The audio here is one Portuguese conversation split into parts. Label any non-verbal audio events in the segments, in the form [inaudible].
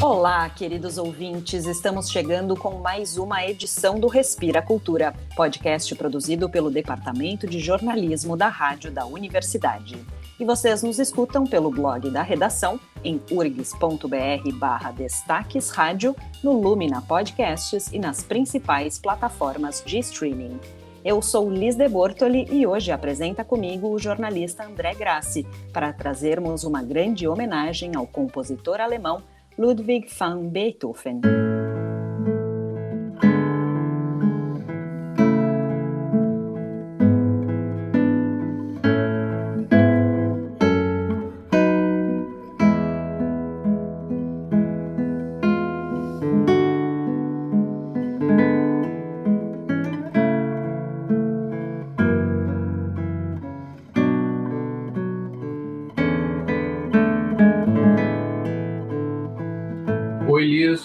Olá, queridos ouvintes, estamos chegando com mais uma edição do Respira Cultura, podcast produzido pelo Departamento de Jornalismo da Rádio da Universidade. E vocês nos escutam pelo blog da redação em urgs.br barra destaques rádio, no Lumina Podcasts e nas principais plataformas de streaming. Eu sou Liz de Bortoli e hoje apresenta comigo o jornalista André Grassi para trazermos uma grande homenagem ao compositor alemão Ludwig van Beethoven.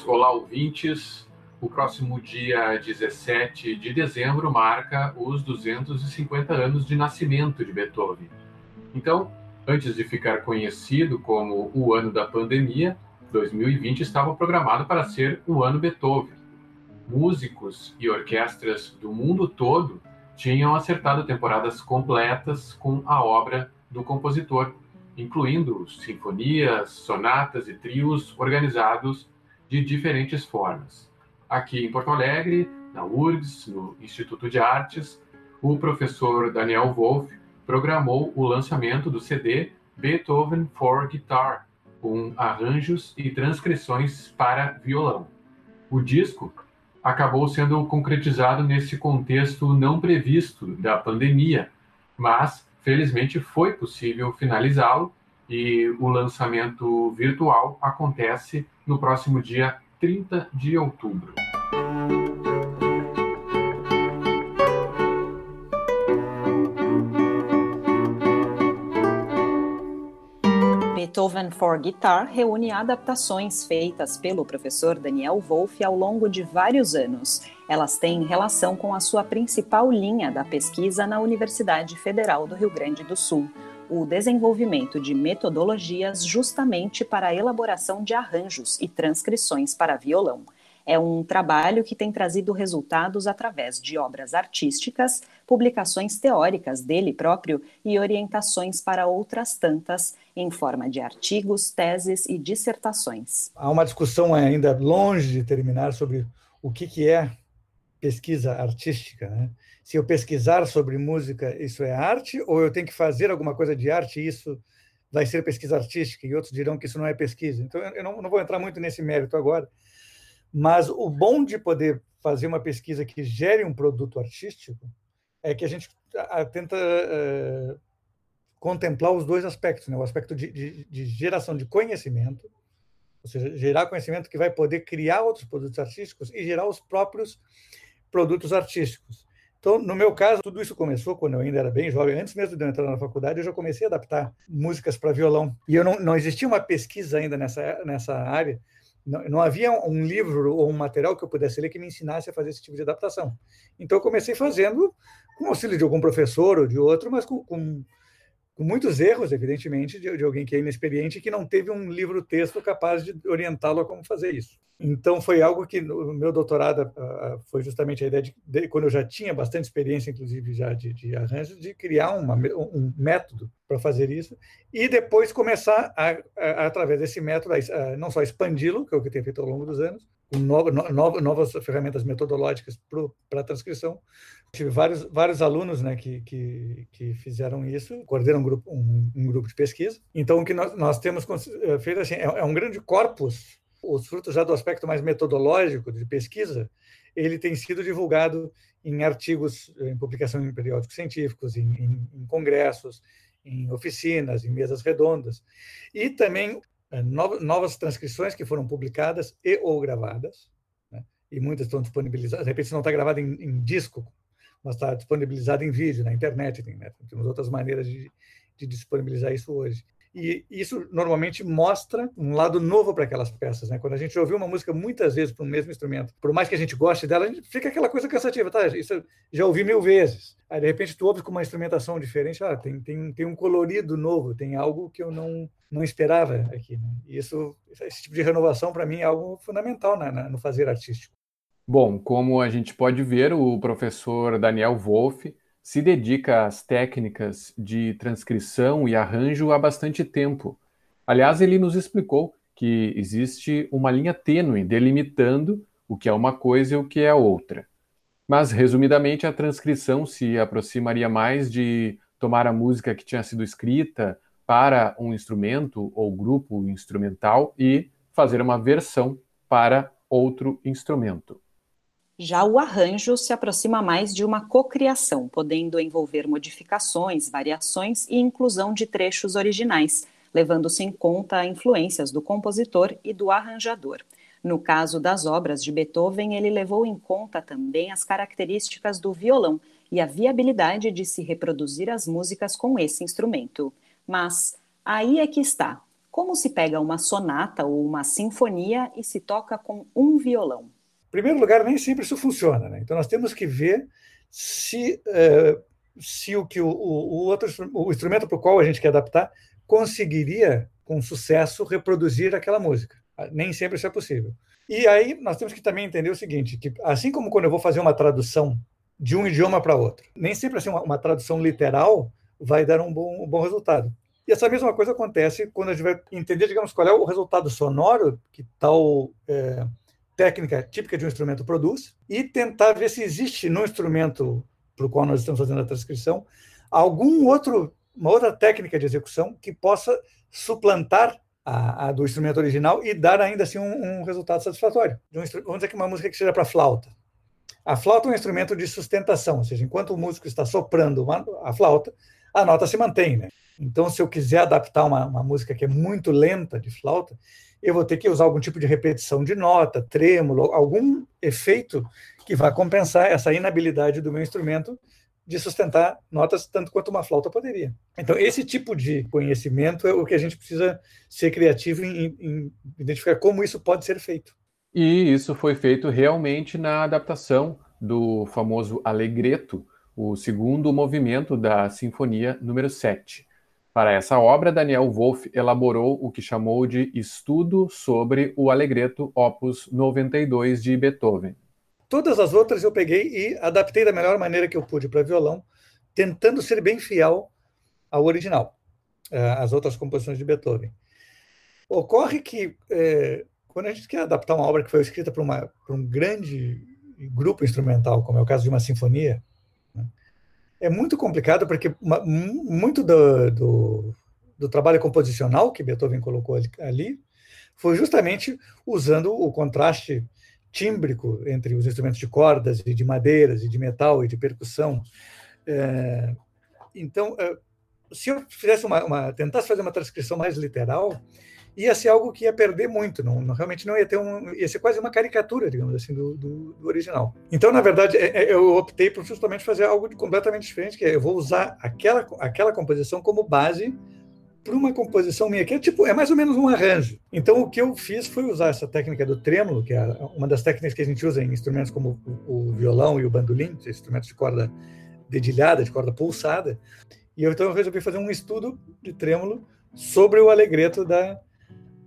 Ouvintes, o próximo dia 17 de dezembro marca os 250 anos de nascimento de Beethoven. Então, antes de ficar conhecido como o ano da pandemia, 2020 estava programado para ser o ano Beethoven. Músicos e orquestras do mundo todo tinham acertado temporadas completas com a obra do compositor, incluindo sinfonias, sonatas e trios organizados de diferentes formas. Aqui em Porto Alegre, na URGS, no Instituto de Artes, o professor Daniel Wolff programou o lançamento do CD Beethoven for Guitar, com arranjos e transcrições para violão. O disco acabou sendo concretizado nesse contexto não previsto da pandemia, mas felizmente foi possível finalizá-lo e o lançamento virtual acontece no próximo dia 30 de outubro. Beethoven for Guitar reúne adaptações feitas pelo professor Daniel Wolff ao longo de vários anos. Elas têm relação com a sua principal linha da pesquisa na Universidade Federal do Rio Grande do Sul, o desenvolvimento de metodologias justamente para a elaboração de arranjos e transcrições para violão. É um trabalho que tem trazido resultados através de obras artísticas, publicações teóricas dele próprio e orientações para outras tantas, em forma de artigos, teses e dissertações. Há uma discussão ainda longe de terminar sobre o que, que é pesquisa artística. Né? Se eu pesquisar sobre música, isso é arte, ou eu tenho que fazer alguma coisa de arte e isso vai ser pesquisa artística, e outros dirão que isso não é pesquisa. Então, eu não, não vou entrar muito nesse mérito agora, mas o bom de poder fazer uma pesquisa que gere um produto artístico é que a gente tenta uh, contemplar os dois aspectos, né? o aspecto de, de, de, geração de conhecimento, ou seja, gerar conhecimento que vai poder criar outros produtos artísticos e gerar os próprios produtos artísticos. Então, no meu caso, tudo isso começou quando eu ainda era bem jovem. Antes mesmo de eu entrar na faculdade, eu já comecei a adaptar músicas para violão. E eu não, não existia uma pesquisa ainda nessa, nessa área. Não, não, havia um livro ou um material que eu pudesse ler que me ensinasse a fazer esse tipo de adaptação. Então, eu comecei fazendo com auxílio de algum professor ou de outro, mas com, com com muitos erros, evidentemente, de, de, alguém que é inexperiente e que não teve um livro-texto capaz de orientá-lo a como fazer isso. Então, foi algo que no meu doutorado uh, foi justamente a ideia de, de, quando eu já tinha bastante experiência, inclusive já de, de arranjo, de criar uma, um método para fazer isso e depois começar, a, a, através desse método, a, não só expandi-lo, que é o que eu tenho feito ao longo dos anos, com no, no, novas ferramentas metodológicas para a transcrição, Tive vários, vários alunos né, que, que, que fizeram isso, coordenam um grupo, um, um, grupo de pesquisa. Então, o que nós, nós temos eh, feito assim, é, é um grande corpus, os frutos já do aspecto mais metodológico de pesquisa, ele tem sido divulgado em artigos, em publicação em periódicos científicos, em, em, em congressos, em oficinas, em mesas redondas, e também é, novas transcrições que foram publicadas e ou gravadas, né? e muitas estão disponibilizadas, de repente não está gravada em, em disco, mas está disponibilizado em vídeo, na internet, né? temos outras maneiras de, de, disponibilizar isso hoje. E isso normalmente mostra um lado novo para aquelas peças. Né? Quando a gente ouve uma música muitas vezes para o mesmo instrumento, por mais que a gente goste dela, fica aquela coisa cansativa. Tá? Isso já ouvi mil vezes. Aí, de repente, tu ouve com uma instrumentação diferente, ah, tem, tem, tem um colorido novo, tem algo que eu não, não esperava aqui. Né? E isso, esse tipo de renovação, para mim, é algo fundamental né, no fazer artístico. Bom, como a gente pode ver, o professor Daniel Wolff se dedica às técnicas de transcrição e arranjo há bastante tempo. Aliás, ele nos explicou que existe uma linha tênue delimitando o que é uma coisa e o que é outra. Mas, resumidamente, a transcrição se aproximaria mais de tomar a música que tinha sido escrita para um instrumento ou grupo instrumental e fazer uma versão para outro instrumento. Já o arranjo se aproxima mais de uma cocriação, podendo envolver modificações, variações e inclusão de trechos originais, levando-se em conta influências do compositor e do arranjador. No caso das obras de Beethoven, ele levou em conta também as características do violão e a viabilidade de se reproduzir as músicas com esse instrumento. Mas aí é que está. Como se pega uma sonata ou uma sinfonia e se toca com um violão? Primeiro lugar, nem sempre isso funciona. Né? Então, nós temos que ver se, uh, se o que o, o, outro o instrumento para o qual a gente quer adaptar conseguiria, com sucesso, reproduzir aquela música. Nem sempre isso é possível. E aí nós temos que também entender o seguinte, que assim como quando eu vou fazer uma tradução de um idioma para outro, nem sempre assim uma, uma, tradução literal vai dar um bom, um bom resultado. E essa mesma coisa acontece quando a gente vai entender, digamos, qual é o resultado sonoro que tal é, técnica típica de um instrumento produz e tentar ver se existe no instrumento para o qual nós estamos fazendo a transcrição algum outro uma outra técnica de execução que possa suplantar a, a do instrumento original e dar ainda assim um, um resultado satisfatório. vamos dizer que uma música que seja para flauta. A flauta é um instrumento de sustentação, ou seja, enquanto o músico está soprando uma, a flauta, a nota se mantém. Né? Então, se eu quiser adaptar uma, uma música que é muito lenta de flauta, eu vou ter que usar algum tipo de repetição de nota, trêmulo, algum efeito que vá compensar essa inabilidade do meu instrumento de sustentar notas tanto quanto uma flauta poderia. Então, esse tipo de conhecimento é o que a gente precisa ser criativo em, em identificar como isso pode ser feito. E isso foi feito realmente na adaptação do famoso Allegretto, o segundo movimento da Sinfonia número 7. Para essa obra, Daniel Wolff elaborou o que chamou de Estudo sobre o Allegretto Opus 92 de Beethoven. Todas as outras eu peguei e adaptei da melhor maneira que eu pude para violão, tentando ser bem fiel ao original, eh, às outras composições de Beethoven. Ocorre que, é, quando a gente quer adaptar uma obra que foi escrita para um grande grupo instrumental, como é o caso de uma sinfonia, é muito complicado porque muito do, do, do, trabalho composicional que Beethoven colocou ali foi justamente usando o contraste tímbrico entre os instrumentos de cordas e de madeiras e de metal e de percussão. É, então, é, se eu fizesse uma, uma, tentasse fazer uma transcrição mais literal, ia ser algo que ia perder muito, não, não, realmente não ia ter um, ia ser quase uma caricatura, digamos assim, do, do, do original. Então, na verdade, é, é, eu optei por justamente fazer algo completamente diferente, que é eu vou usar aquela, aquela composição como base para uma composição minha, que é tipo, é mais ou menos um arranjo. Então, o que eu fiz foi usar essa técnica do trêmulo, que é uma das técnicas que a gente usa em instrumentos como o, o violão e o bandolim, instrumentos de corda dedilhada, de corda pulsada. E eu, então resolvi fazer um estudo de trêmulo sobre o alegreto da,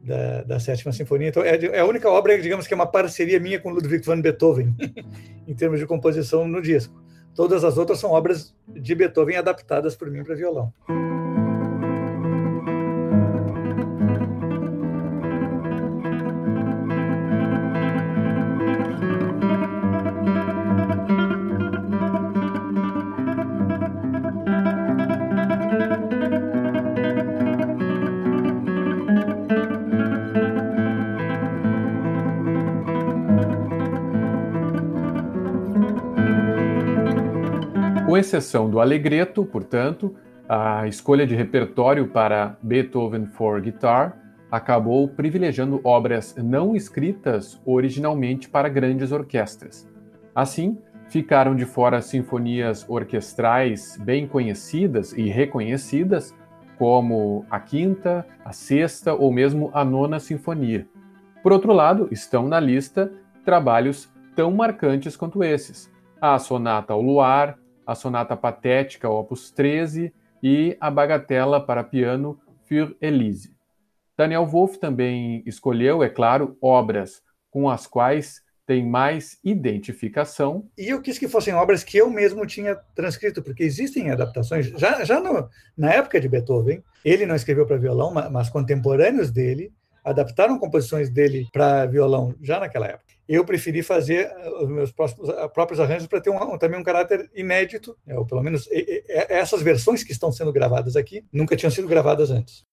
da, da Sétima Sinfonia. Então, é, é, a única obra, digamos, que é uma parceria minha com Ludwig van Beethoven, [laughs] em termos de composição no disco. Todas as outras são obras de Beethoven adaptadas por mim para violão. Exceção do Allegretto, portanto, a escolha de repertório para Beethoven for Guitar acabou privilegiando obras não escritas originalmente para grandes orquestras. Assim, ficaram de fora sinfonias orquestrais bem conhecidas e reconhecidas, como a quinta, a sexta ou mesmo a nona sinfonia. Por outro lado, estão na lista trabalhos tão marcantes quanto esses: a Sonata ao Luar, a Sonata Patética Opus 13 e a Bagatela para piano für Elise. Daniel Wolff também escolheu, é claro, obras com as quais tem mais identificação. E eu quis que fossem obras que eu mesmo tinha transcrito, porque existem adaptações. Já, já no, na época de Beethoven, ele não escreveu para violão, mas contemporâneos dele adaptaram composições dele para violão já naquela época. Eu preferi fazer uh, os meus próximos, próprios arranjos para ter um, também um caráter inédito, né, ou pelo menos essas versões que estão sendo gravadas aqui nunca tinham sido gravadas antes.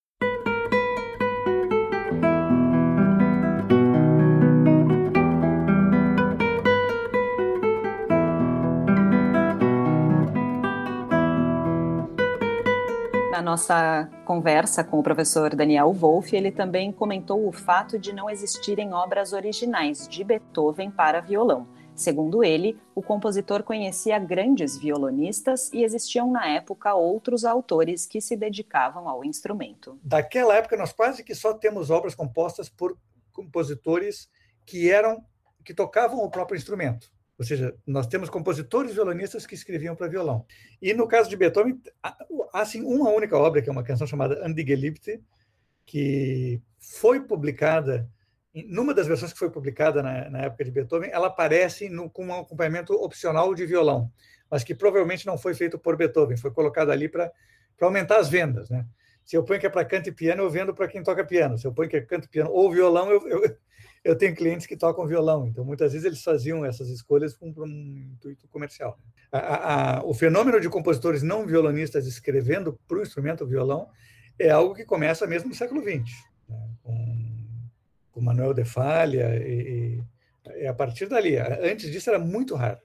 Nossa conversa com o professor Daniel Wolff, ele também comentou o fato de não existirem obras originais de Beethoven para violão. Segundo ele, o compositor conhecia grandes violonistas e existiam na época outros autores que se dedicavam ao instrumento. Daquela época, nós quase que só temos obras compostas por compositores que eram que tocavam o próprio instrumento. Ou seja, nós temos compositores violonistas que escreviam para violão. E no caso de Beethoven, há assim, uma única obra, que é uma canção chamada Andigeliebte, que foi publicada, numa das versões que foi publicada na, na época de Beethoven, ela aparece no, com um acompanhamento opcional de violão, mas que provavelmente não foi feito por Beethoven, foi colocado ali para aumentar as vendas. Né? Se eu ponho que é para canto e piano, eu vendo para quem toca piano. Se eu ponho que é canto e piano ou violão, eu, eu, eu tenho clientes que tocam violão, então muitas vezes eles faziam essas escolhas com um intuito comercial. A, a, o fenômeno de compositores não violonistas escrevendo para o instrumento violão é algo que começa mesmo no século XX, né? com, com Manuel de Falha, e, e é a partir dali. Antes disso era muito raro.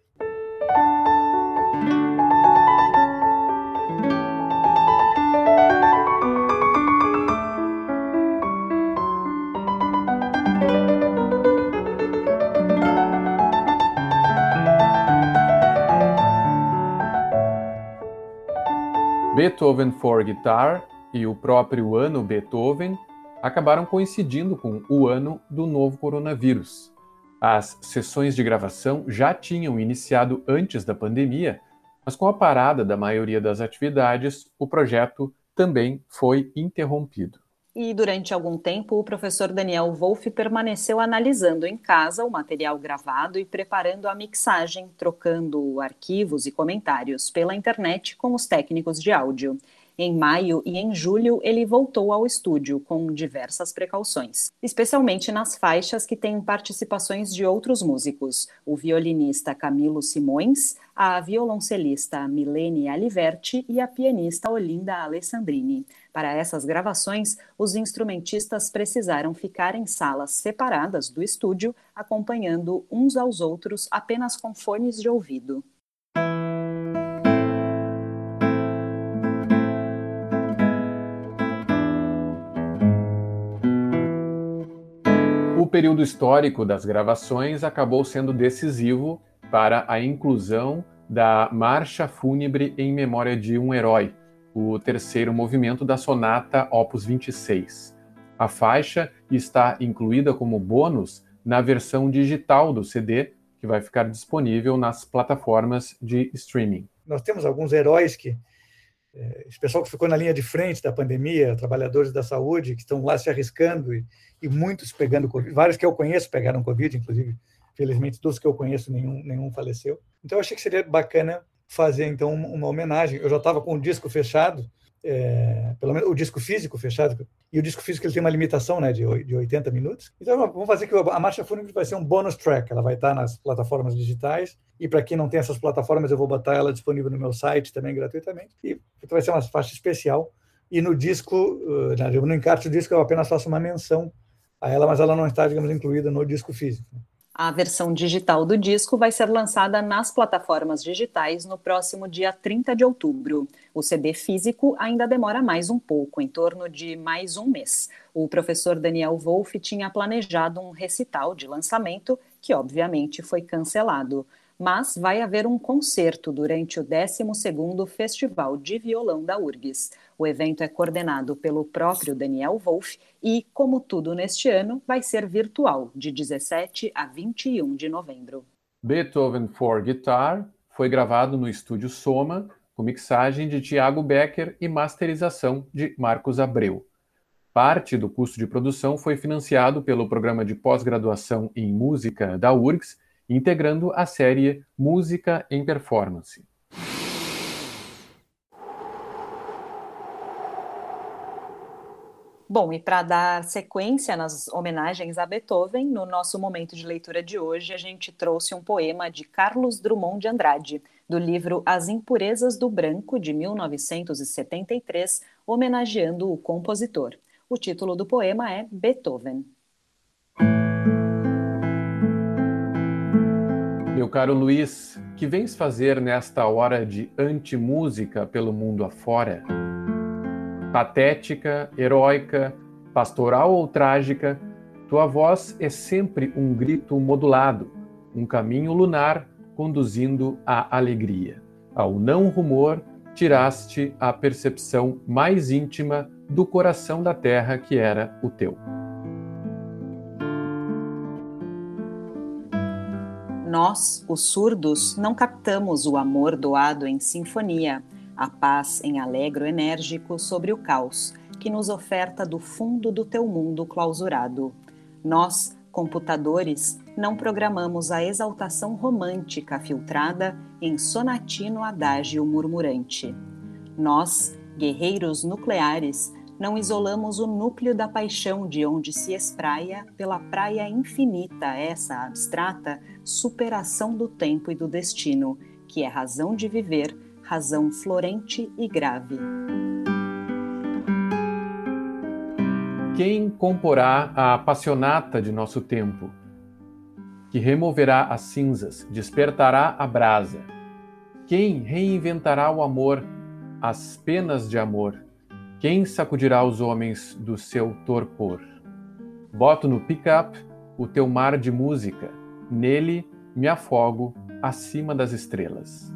Beethoven for Guitar e o próprio ano Beethoven acabaram coincidindo com o ano do novo coronavírus. As sessões de gravação já tinham iniciado antes da pandemia, mas com a parada da maioria das atividades, o projeto também foi interrompido. E durante algum tempo, o professor Daniel Wolff permaneceu analisando em casa o material gravado e preparando a mixagem, trocando arquivos e comentários pela internet com os técnicos de áudio. Em maio e em julho, ele voltou ao estúdio com diversas precauções, especialmente nas faixas que têm participações de outros músicos: o violinista Camilo Simões, a violoncelista Milene Aliverti e a pianista Olinda Alessandrini. Para essas gravações, os instrumentistas precisaram ficar em salas separadas do estúdio, acompanhando uns aos outros apenas com fones de ouvido. Período histórico das gravações acabou sendo decisivo para a inclusão da Marcha Fúnebre em Memória de um Herói, o terceiro movimento da sonata Opus 26. A faixa está incluída como bônus na versão digital do CD, que vai ficar disponível nas plataformas de streaming. Nós temos alguns heróis que é, esse pessoal que ficou na linha de frente da pandemia, trabalhadores da saúde que estão lá se arriscando e, e muitos pegando Covid, vários que eu conheço pegaram Covid, inclusive, felizmente, dos que eu conheço, nenhum, nenhum faleceu. Então, eu achei que seria bacana fazer, então, uma homenagem. Eu já estava com o disco fechado, é, pelo menos o disco físico fechado, e o disco físico ele tem uma limitação né, de, de 80 minutos. Então, vamos fazer que a Marcha Fúnebre vai ser um bonus track, ela vai estar nas plataformas digitais, e para quem não tem essas plataformas, eu vou botar ela disponível no meu site também gratuitamente, e então vai ser uma faixa especial. E no disco, no encarte do disco, eu apenas faço uma menção a ela, mas ela não está, digamos, incluída no disco físico. A versão digital do disco vai ser lançada nas plataformas digitais no próximo dia 30 de outubro. O CD físico ainda demora mais um pouco, em torno de mais um mês. O professor Daniel Wolff tinha planejado um recital de lançamento, que obviamente foi cancelado. Mas vai haver um concerto durante o 12º Festival de Violão da URGS. O evento é coordenado pelo próprio Daniel Wolff e, como tudo neste ano, vai ser virtual, de 17 a 21 de novembro. Beethoven for Guitar foi gravado no estúdio Soma, com mixagem de Tiago Becker e masterização de Marcos Abreu. Parte do custo de produção foi financiado pelo programa de pós-graduação em música da URGS, integrando a série Música em Performance. Bom, e para dar sequência nas homenagens a Beethoven, no nosso momento de leitura de hoje, a gente trouxe um poema de Carlos Drummond de Andrade, do livro As Impurezas do Branco, de 1973, homenageando o compositor. O título do poema é Beethoven. Meu caro Luiz, que vens fazer nesta hora de antimúsica pelo mundo afora? Patética, heróica, pastoral ou trágica, tua voz é sempre um grito modulado, um caminho lunar conduzindo à alegria. Ao não rumor, tiraste a percepção mais íntima do coração da terra que era o teu. Nós, os surdos, não captamos o amor doado em sinfonia, a paz em alegro enérgico sobre o caos, que nos oferta do fundo do teu mundo clausurado. Nós, computadores, não programamos a exaltação romântica filtrada em sonatino adágio murmurante. Nós, guerreiros nucleares, não isolamos o núcleo da paixão de onde se espraia pela praia infinita essa abstrata superação do tempo e do destino, que é razão de viver razão florente e grave. Quem comporá a apassionata de nosso tempo? Que removerá as cinzas, despertará a brasa? Quem reinventará o amor, as penas de amor? Quem sacudirá os homens do seu torpor? Boto no pick-up o teu mar de música, nele me afogo acima das estrelas.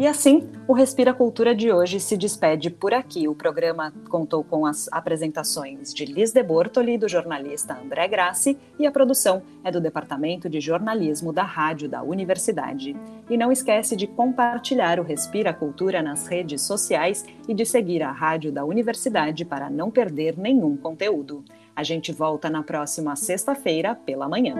E assim, o Respira Cultura de hoje se despede por aqui. O programa contou com as apresentações de Liz de Bortoli, do jornalista André Grassi, e a produção é do Departamento de Jornalismo da Rádio da Universidade. E não esquece de compartilhar o Respira Cultura nas redes sociais e de seguir a Rádio da Universidade para não perder nenhum conteúdo. A gente volta na próxima sexta-feira pela manhã.